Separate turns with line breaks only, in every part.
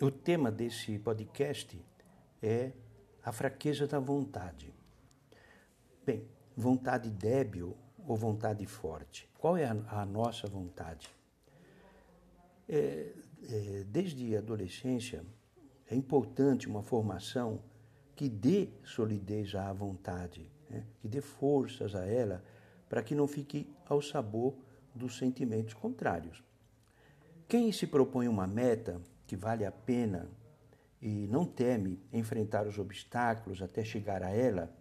o tema desse podcast é a fraqueza da vontade. Bem, vontade débil ou vontade forte? Qual é a, a nossa vontade? É, é, desde a adolescência, é importante uma formação que dê solidez à vontade, né? que dê forças a ela para que não fique ao sabor dos sentimentos contrários. Quem se propõe uma meta que vale a pena e não teme enfrentar os obstáculos até chegar a ela,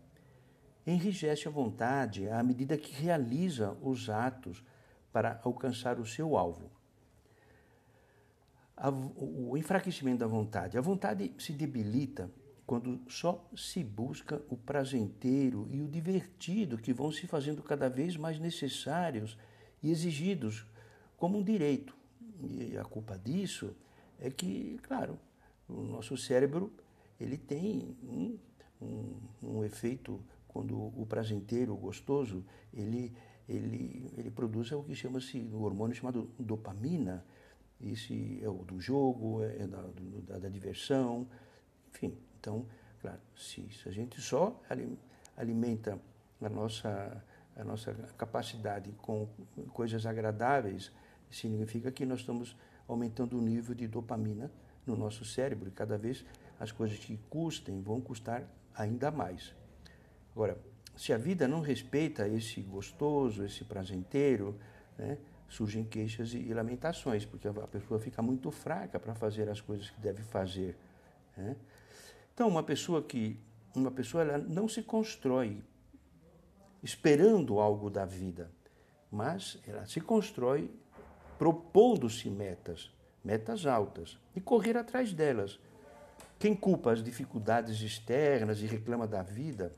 enrijece a vontade à medida que realiza os atos para alcançar o seu alvo. O enfraquecimento da vontade. A vontade se debilita quando só se busca o prazenteiro e o divertido que vão se fazendo cada vez mais necessários e exigidos como um direito. E a culpa disso é que, claro, o nosso cérebro ele tem um, um, um efeito quando o prazenteiro, o gostoso, ele, ele, ele produz o que chama-se o hormônio chamado dopamina. Esse é o do jogo, é da, da, da diversão, enfim. Então, claro, se, se a gente só alimenta a nossa, a nossa capacidade com coisas agradáveis, significa que nós estamos aumentando o nível de dopamina no nosso cérebro e cada vez as coisas que custem vão custar ainda mais. Agora, se a vida não respeita esse gostoso, esse prazenteiro, né, surgem queixas e lamentações, porque a pessoa fica muito fraca para fazer as coisas que deve fazer. Né? Então, uma pessoa que uma pessoa ela não se constrói esperando algo da vida, mas ela se constrói propondo-se metas, metas altas, e correr atrás delas. Quem culpa as dificuldades externas e reclama da vida,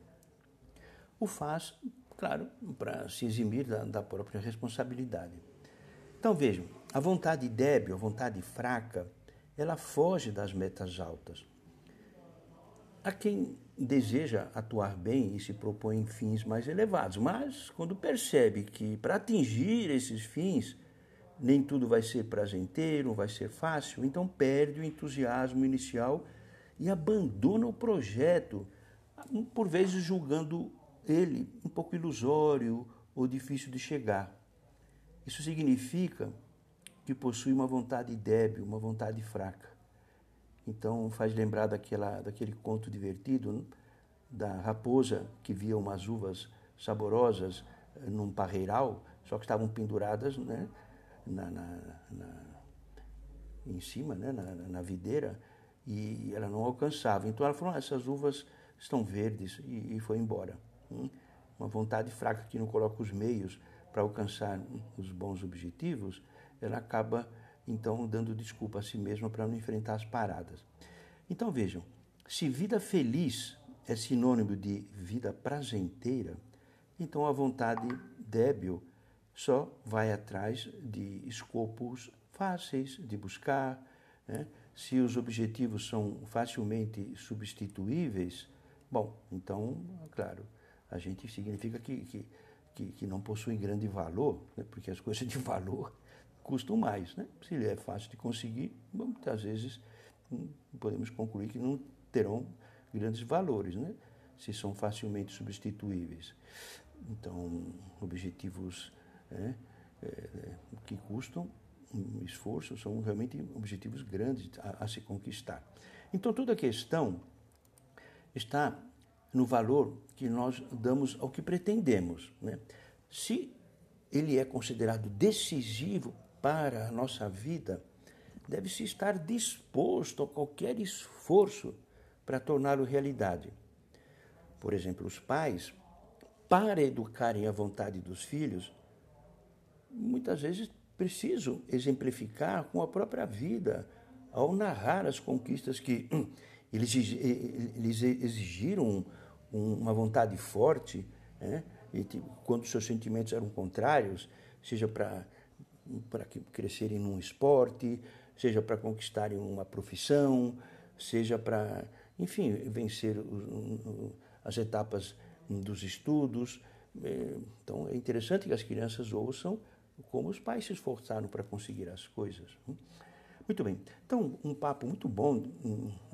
o faz, claro, para se eximir da, da própria responsabilidade. Então vejam, a vontade débil, a vontade fraca, ela foge das metas altas. Há quem deseja atuar bem e se propõe em fins mais elevados, mas quando percebe que para atingir esses fins nem tudo vai ser prazenteiro, vai ser fácil, então perde o entusiasmo inicial e abandona o projeto, por vezes julgando ele um pouco ilusório ou difícil de chegar. Isso significa que possui uma vontade débil, uma vontade fraca. Então faz lembrar daquela, daquele conto divertido da raposa que via umas uvas saborosas eh, num parreiral, só que estavam penduradas né, na, na, na em cima, né, na, na, videira, e ela não alcançava. Então ela falou: ah, essas uvas estão verdes, e, e foi embora. Hum? Uma vontade fraca que não coloca os meios para alcançar os bons objetivos, ela acaba então dando desculpa a si mesma para não enfrentar as paradas. Então vejam, se vida feliz é sinônimo de vida prazenteira, então a vontade débil só vai atrás de escopos fáceis de buscar. Né? Se os objetivos são facilmente substituíveis, bom, então, claro, a gente significa que, que, que, que não possui grande valor, né? porque as coisas de valor custam mais. Né? Se ele é fácil de conseguir, muitas vezes hum, podemos concluir que não terão grandes valores, né? se são facilmente substituíveis. Então, objetivos né, é, que custam um esforço, são realmente objetivos grandes a, a se conquistar. Então, toda a questão está no valor que nós damos ao que pretendemos. Né? Se ele é considerado decisivo para a nossa vida, deve-se estar disposto a qualquer esforço para torná-lo realidade. Por exemplo, os pais, para educarem a vontade dos filhos, muitas vezes preciso exemplificar com a própria vida ao narrar as conquistas que eles, exigiram uma vontade forte, né? e, quando seus sentimentos eram contrários, seja para para crescerem num esporte, seja para conquistarem uma profissão, seja para, enfim, vencer as etapas dos estudos. É, então é interessante que as crianças ouçam como os pais se esforçaram para conseguir as coisas. Muito bem. Então, um papo muito bom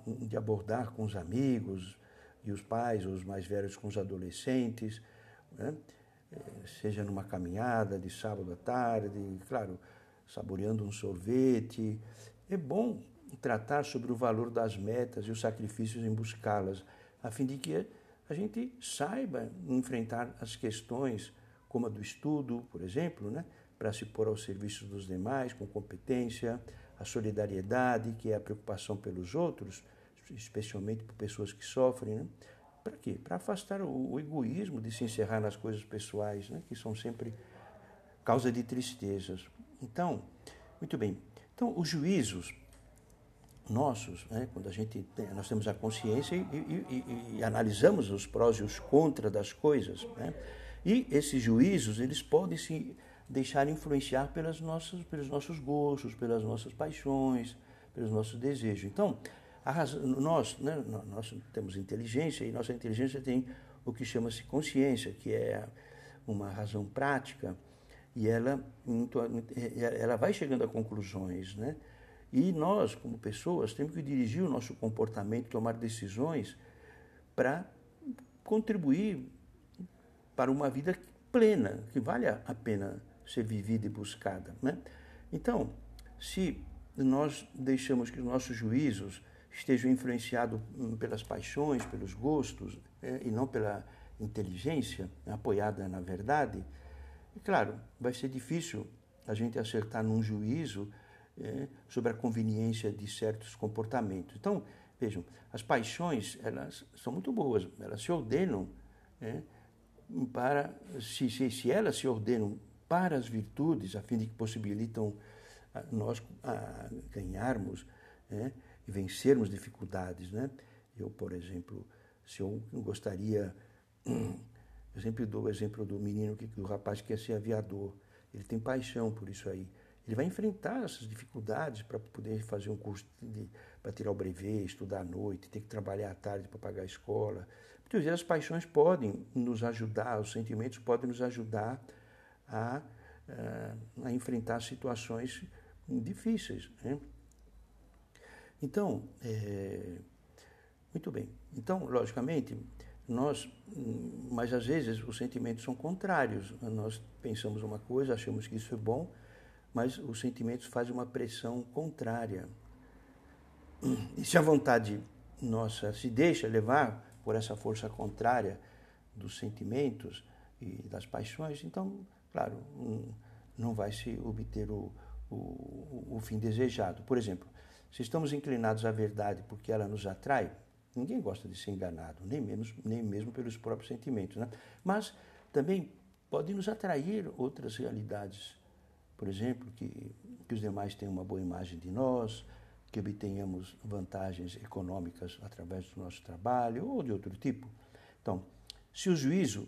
de abordar com os amigos e os pais, os mais velhos com os adolescentes, né? É, seja numa caminhada de sábado à tarde, claro, saboreando um sorvete. É bom tratar sobre o valor das metas e os sacrifícios em buscá-las, a fim de que a gente saiba enfrentar as questões, como a do estudo, por exemplo, né? Para se pôr ao serviço dos demais com competência, a solidariedade, que é a preocupação pelos outros, especialmente por pessoas que sofrem. Né? Para quê? Para afastar o, o, egoísmo de se encerrar nas coisas pessoais, né? que são sempre causa de tristezas. Então, muito bem. Então, os juízos nossos, né, quando a gente tem, nós temos a consciência e, e, e, e, analisamos os prós e os contras das coisas, né, e esses juízos eles podem se deixar influenciar pelas nossas, pelos nossos gostos, pelas nossas paixões, pelos nossos desejos. Então, razão, nós, né, nós temos inteligência e nossa inteligência tem o que chama-se consciência, que é uma razão prática e ela, ela vai chegando a conclusões, né? E nós, como pessoas, temos que dirigir o nosso comportamento, tomar decisões para contribuir para uma vida plena, que vale a pena ser vivida e buscada. Né? Então, se nós deixamos que os nossos juízos estejam influenciados pelas paixões, pelos gostos, é, e não pela inteligência, apoiada na verdade, é claro, vai ser difícil a gente acertar num juízo é, sobre a conveniência de certos comportamentos. Então, vejam, as paixões elas são muito boas, elas se ordenam é, para se, se, se elas se ordenam para as virtudes, a fim de que possibilitam nós ganharmos é, e vencermos dificuldades, né? Eu, por exemplo, se eu gostaria, eu sempre dou o exemplo do menino que o rapaz quer ser aviador, ele tem paixão por isso aí. Ele vai enfrentar essas dificuldades para poder fazer um curso para tirar o brevet, estudar à noite, ter que trabalhar à tarde para pagar a escola. Muitas vezes as paixões podem nos ajudar, os sentimentos podem nos ajudar a, a, a enfrentar situações difíceis. Né? Então, é, muito bem. Então, logicamente, nós, mas às vezes os sentimentos são contrários. Nós pensamos uma coisa, achamos que isso é bom, mas os sentimentos fazem uma pressão contrária. E se a vontade nossa se deixa levar por essa força contrária dos sentimentos e das paixões, então, claro, não vai se obter o, o, o fim desejado. Por exemplo, se estamos inclinados à verdade porque ela nos atrai, ninguém gosta de ser enganado, nem, menos, nem mesmo pelos próprios sentimentos. Né? Mas também pode nos atrair outras realidades por exemplo, que, que os demais tenham uma boa imagem de nós, que obtenhamos vantagens econômicas através do nosso trabalho ou de outro tipo. Então, se o juízo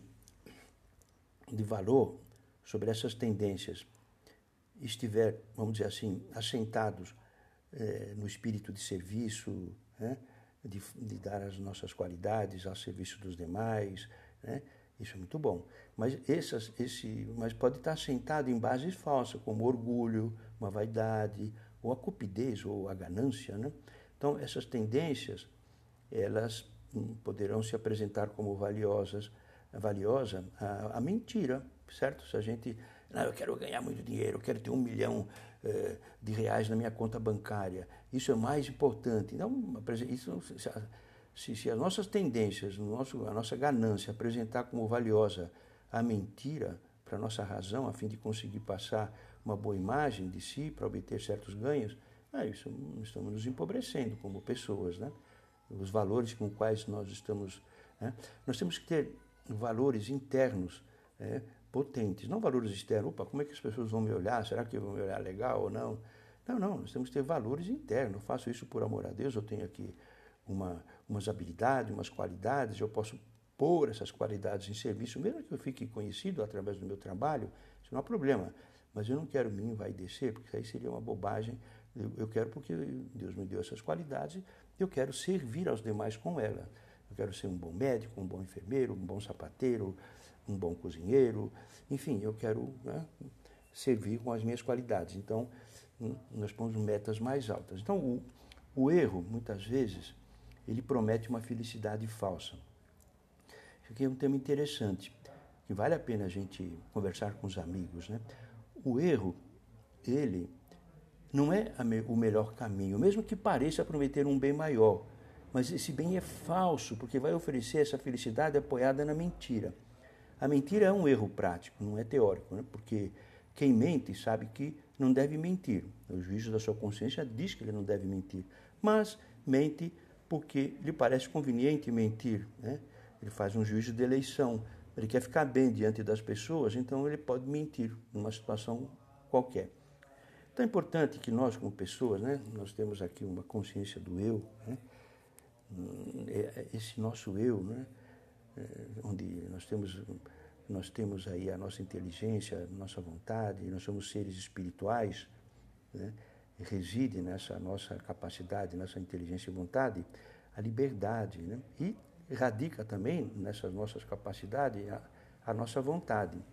de valor sobre essas tendências estiver, vamos dizer assim, assentados eh, no espírito de serviço, né, de, de, dar as nossas qualidades ao serviço dos demais, né, isso é muito bom. Mas, essas, esse, mas pode estar sentado em bases falsas, como orgulho, uma vaidade, ou a cupidez, ou a ganância. Né? Então, essas tendências, elas poderão se apresentar como valiosas, valiosa a, a mentira, certo? Se a gente, não, eu quero ganhar muito dinheiro, eu quero ter um milhão eh, de reais na minha conta bancária, isso é mais importante. Não, isso, se, se as nossas tendências, nosso, a nossa ganância apresentar como valiosa a mentira para a nossa razão, a fim de conseguir passar uma boa imagem de si, para obter certos ganhos, é isso, estamos nos empobrecendo como pessoas. Né? Os valores com quais nós estamos. Né? Nós temos que ter valores internos é, potentes, não valores externos. Opa, como é que as pessoas vão me olhar? Será que vão me olhar legal ou não? Não, não, nós temos que ter valores internos. Eu faço isso por amor a Deus, eu tenho aqui uma, umas habilidades, umas qualidades, eu posso pôr essas qualidades em serviço, mesmo que eu fique conhecido através do meu trabalho, isso não há problema. Mas eu não quero me envaidecer, porque aí seria uma bobagem. Eu, eu quero porque Deus me deu essas qualidades, eu quero servir aos demais com ela. Eu quero ser um bom médico, um bom enfermeiro, um bom sapateiro, um bom cozinheiro, enfim, eu quero né, servir com as minhas qualidades. Então, nós pomos metas mais altas. Então, o, o erro, muitas vezes, ele promete uma felicidade falsa. Isso aqui é um tema interessante, que vale a pena a gente conversar com os amigos. Né? O erro, ele não é o melhor caminho, mesmo que pareça prometer um bem maior. Mas esse bem é falso, porque vai oferecer essa felicidade apoiada na mentira. A mentira é um erro prático, não é teórico, né? porque quem mente sabe que não deve mentir. O juízo da sua consciência diz que ele não deve mentir, mas mente porque lhe parece conveniente mentir. Né? Ele faz um juízo de eleição, ele quer ficar bem diante das pessoas, então ele pode mentir numa situação qualquer. Então é importante que nós, como pessoas, né, nós temos aqui uma consciência do eu, né? É, é, esse nosso eu, né? É, onde nós temos, nós temos aí a nossa inteligência, nossa vontade, nós somos seres espirituais, né? reside nessa nossa capacidade, nessa inteligência e vontade, a liberdade. Né? E radica também nessas nossas capacidades a, a nossa vontade.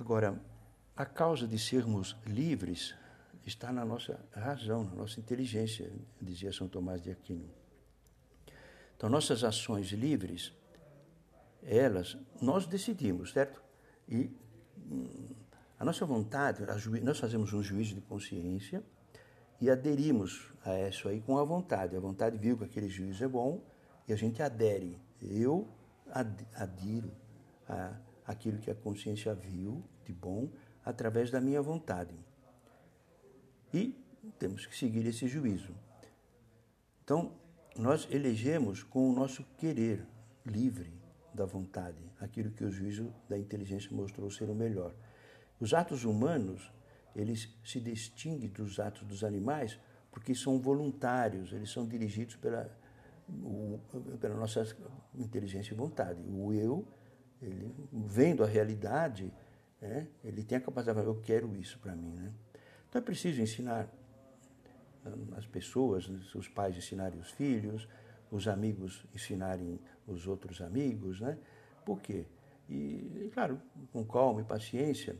Agora, a causa de sermos livres está na nossa razão, na nossa inteligência, dizia São Tomás de Aquino. Então, nossas ações livres, elas, nós decidimos, certo? E hum, a nossa vontade, a nós fazemos um juízo de consciência e aderimos a isso aí com a vontade. A vontade viu que aquele juízo é bom e a gente adere. Eu adiro a aquilo que a consciência viu de bom através da minha vontade. E temos que seguir esse juízo. Então, nós elegemos com o nosso querer livre da vontade, aquilo que o juízo da inteligência mostrou ser o melhor. Os atos humanos, eles se distinguem dos atos dos animais porque são voluntários, eles são dirigidos pela, o, pela nossa inteligência e vontade. O eu, ele, vendo a realidade, é, ele tem a capacidade de falar, eu quero isso para mim. Né? Então é preciso ensinar as pessoas, os pais ensinarem os filhos, os amigos ensinarem os outros amigos, né? Por quê? E, claro, com calma e paciência,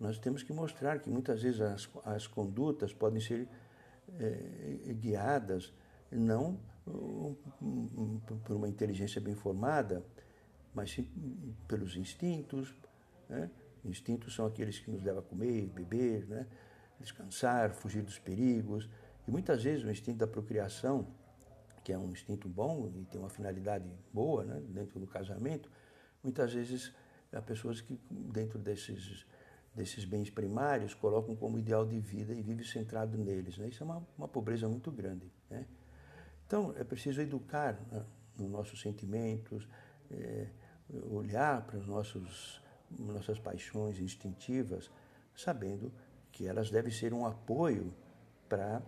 nós temos que mostrar que muitas vezes as, as condutas podem ser é, guiadas não por uma inteligência bem formada, mas sim pelos instintos. Né? Instintos são aqueles que nos levam a comer, beber, né? descansar, fugir dos perigos. E muitas vezes o instinto da procriação, que é um instinto bom e tem uma finalidade boa né, dentro do casamento, muitas vezes há pessoas que dentro desses, desses bens primários colocam como ideal de vida e vivem centrado neles. Né? Isso é uma, uma pobreza muito grande. Né? Então é preciso educar né, nos nossos sentimentos, é, olhar para os nossos nossas paixões instintivas, sabendo que elas devem ser um apoio para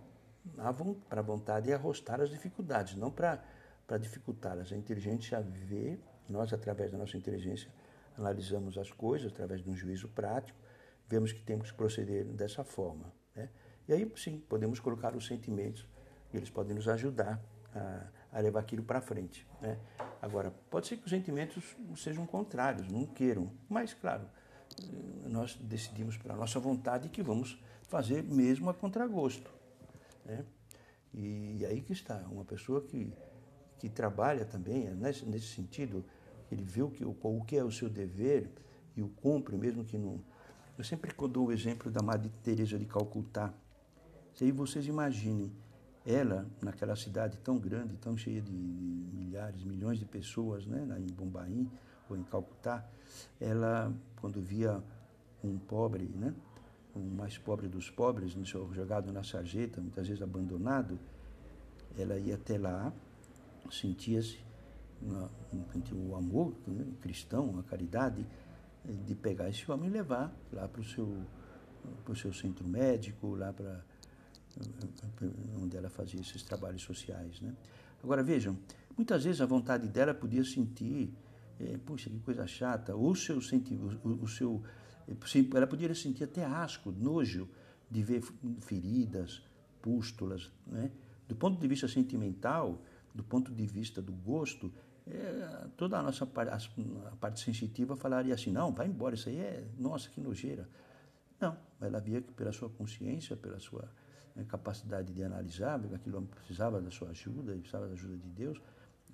a vontade e arrostar as dificuldades, não para dificultá-las. A inteligência vê, nós, através da nossa inteligência, analisamos as coisas através de um juízo prático, vemos que temos que proceder dessa forma. Né? E aí, sim, podemos colocar os sentimentos, e eles podem nos ajudar a, a levar aquilo para frente. Né? Agora, pode ser que os sentimentos sejam contrários, não queiram, mas, claro, nós decidimos para nossa vontade que vamos fazer mesmo a contragosto. Né? E aí que está, uma pessoa que, que trabalha também é nesse, nesse sentido, ele vê o que, o, o que é o seu dever e o cumpre, mesmo que não. Eu sempre dou o exemplo da Madre Teresa de Calcutá. Se aí vocês imaginem, ela, naquela cidade tão grande, tão cheia de milhares, milhões de pessoas, né, em Bombaim ou em Calcutá, ela, quando via um pobre, né, o mais pobre dos pobres, jogado na sarjeta, muitas vezes abandonado, ela ia até lá, sentia-se o amor né, cristão, a caridade, de pegar esse homem e levar lá para o seu, pro seu centro médico, lá para onde ela fazia esses trabalhos sociais. Né? Agora vejam, muitas vezes a vontade dela podia sentir é, puxa, que coisa chata, ou seu, o, o seu, ela poderia sentir até asco, nojo de ver feridas, pústulas, né? Do ponto de vista sentimental, do ponto de vista do gosto, é, toda a nossa parte, a parte sensitiva falaria assim, não, vai embora, isso aí é, nossa, que nojeira. Não, ela via que pela sua consciência, pela sua né, capacidade de analisar, aquilo precisava da sua ajuda, precisava da ajuda de Deus,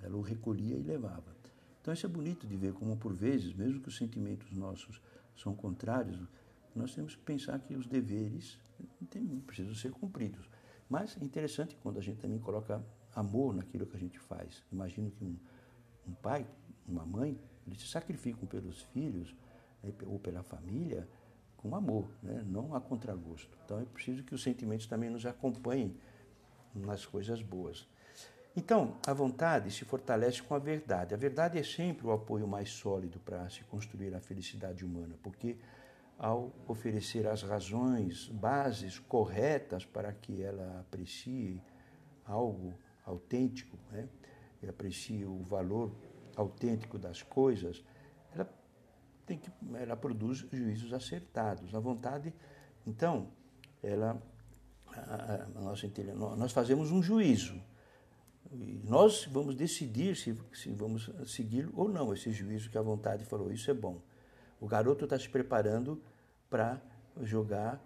ela o recolhia e levava. Então isso é bonito de ver como por vezes, mesmo que os sentimentos nossos são contrários, nós temos que pensar que os deveres precisam ser cumpridos. Mas é interessante quando a gente também coloca amor naquilo que a gente faz. Imagino que um, um pai, uma mãe, eles se sacrificam pelos filhos né, ou pela família com amor, né? não a contragosto. Então é preciso que os sentimentos também nos acompanhem nas coisas boas. Então, a vontade se fortalece com a verdade. A verdade é sempre o apoio mais sólido para se construir a felicidade humana, porque ao oferecer as razões, bases corretas para que ela aprecie algo autêntico, né? e aprecie o valor autêntico das coisas, ela tem que ela produz juízos acertados. A vontade, então, ela a, a nossa nós fazemos um juízo. E nós vamos decidir se, se vamos seguir ou não esse juízo que a vontade falou. Isso é bom. O garoto está se preparando para jogar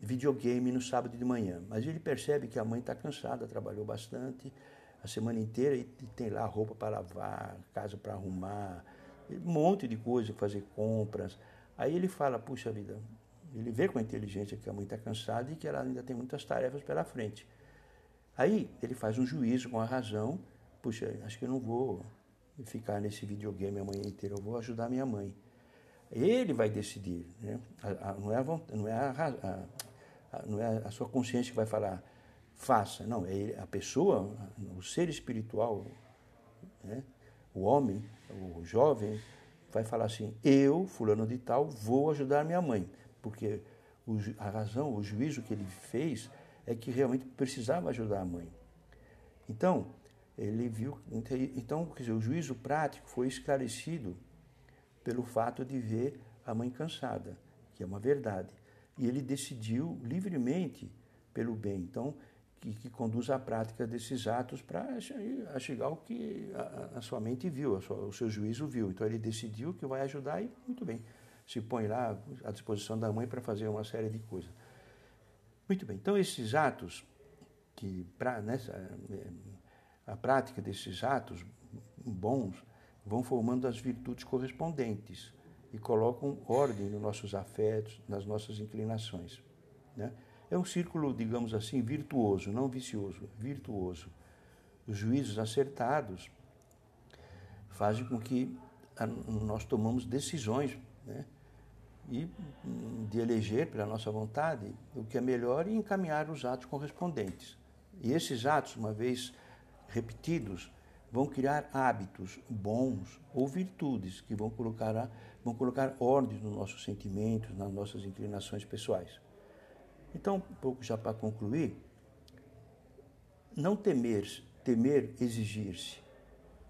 videogame no sábado de manhã, mas ele percebe que a mãe está cansada, trabalhou bastante a semana inteira e tem lá roupa para lavar, casa para arrumar, um monte de coisa, fazer compras. Aí ele fala, puxa vida, ele vê com a inteligência que a mãe está cansada e que ela ainda tem muitas tarefas pela frente. Aí ele faz um juízo com a razão, puxa, acho que eu não vou ficar nesse videogame a manhã inteira, eu vou ajudar minha mãe. Ele vai decidir, né? a, a, não é, a, não é a, não é a sua consciência que vai falar, faça. Não, é a pessoa, o ser espiritual, né? o homem, o jovem, vai falar assim: eu, fulano de tal, vou ajudar minha mãe. Porque a razão, o juízo que ele fez é que realmente precisava ajudar a mãe. Então, ele viu. Então, quer dizer, o juízo prático foi esclarecido pelo fato de ver a mãe cansada, que é uma verdade. E ele decidiu livremente pelo bem. Então, que, que conduz à prática desses atos para chegar ao que a, a, sua mente viu, sua, o seu juízo viu. Então, ele decidiu que vai ajudar e, muito bem, se põe lá à disposição da mãe para fazer uma série de coisas. Muito bem, então esses atos, que pra, nessa, é, a prática desses atos bons, vão formando as virtudes correspondentes e colocam ordem nos nossos afetos, nas nossas inclinações. Né? É um círculo, digamos assim, virtuoso, não vicioso, virtuoso. Os juízos acertados fazem com que nós tomamos decisões né? E de eleger pela nossa vontade o que é melhor e encaminhar os atos correspondentes. E esses atos, uma vez repetidos, vão criar hábitos bons ou virtudes que vão colocar, vão colocar ordem nos nossos sentimentos, nas nossas inclinações pessoais. Então, um pouco já para concluir, não temer, temer exigir-se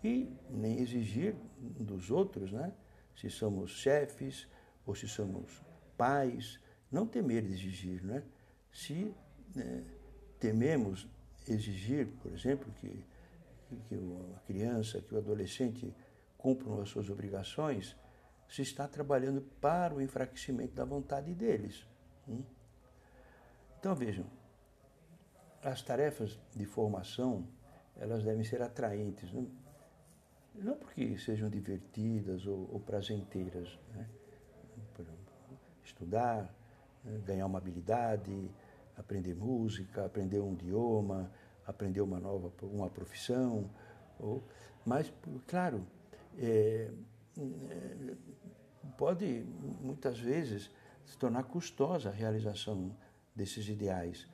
e nem exigir dos outros, né? Se somos chefes ou se somos pais, não temer exigir, né? Se né, tememos exigir, por exemplo, que que a criança, que o adolescente cumpram as suas obrigações, se está trabalhando para o enfraquecimento da vontade deles. Hum? Então vejam, as tarefas de formação elas devem ser atraentes, não, não porque sejam divertidas ou, ou prazenteiras. Né? Estudar, né? ganhar uma habilidade, aprender música, aprender um idioma, aprender uma nova uma profissão, ou, mas, claro, é, é, pode muitas vezes se tornar custosa a realização desses ideais,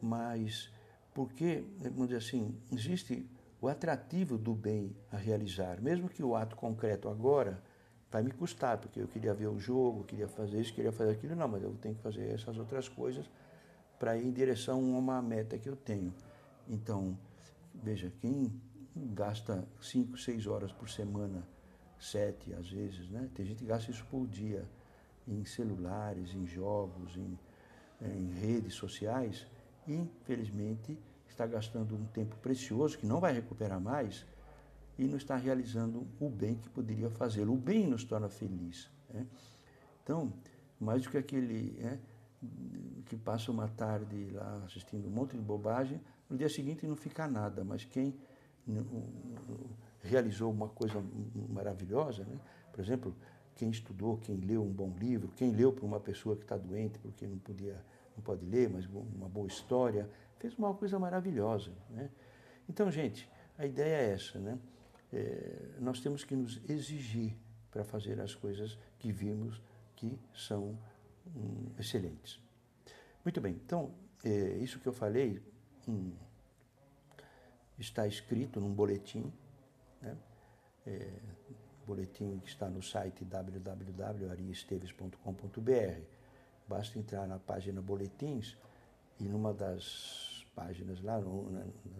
mas porque, vamos dizer assim, existe o atrativo do bem a realizar, mesmo que o ato concreto agora vai me custar, porque eu queria ver o jogo, queria fazer isso, queria fazer aquilo, não, mas eu tenho que fazer essas outras coisas para ir em direção a uma meta que eu tenho. Então, veja, quem gasta 5, 6 horas por semana, sete às vezes, né? Tem gente que gasta isso por dia em celulares, em jogos, em, em redes sociais, e, infelizmente está gastando um tempo precioso que não vai recuperar mais e não está realizando o bem que poderia fazê-lo. O bem nos torna feliz. Né? Então, mais do que aquele, né? que passa uma tarde lá assistindo um monte de bobagem, no dia seguinte não fica nada, mas quem realizou uma coisa maravilhosa, né? por exemplo, quem estudou, quem leu um bom livro, quem leu para uma pessoa que está doente porque não podia, não pode ler, mas uma boa história, fez uma coisa maravilhosa. Né? Então, gente, a ideia é essa, né? É, nós temos que nos exigir para fazer as coisas que vimos que são hum, excelentes. Muito bem, então, é, isso que eu falei hum, está escrito num boletim, né? É, boletim que está no site www.ariesteves.com.br. Basta entrar na página Boletins e numa das páginas lá,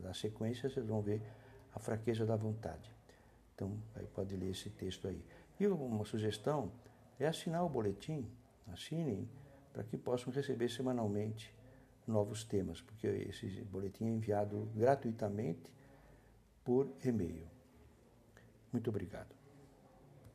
na sequência, vocês vão ver a fraqueza da vontade. Então, aí pode ler esse texto aí. E uma sugestão é assinar o boletim, assinem, para que possam receber semanalmente novos temas, porque esse boletim é enviado gratuitamente por e-mail. Muito obrigado.